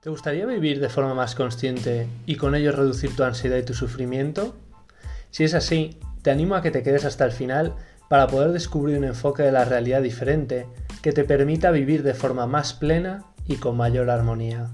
¿Te gustaría vivir de forma más consciente y con ello reducir tu ansiedad y tu sufrimiento? Si es así, te animo a que te quedes hasta el final para poder descubrir un enfoque de la realidad diferente que te permita vivir de forma más plena y con mayor armonía.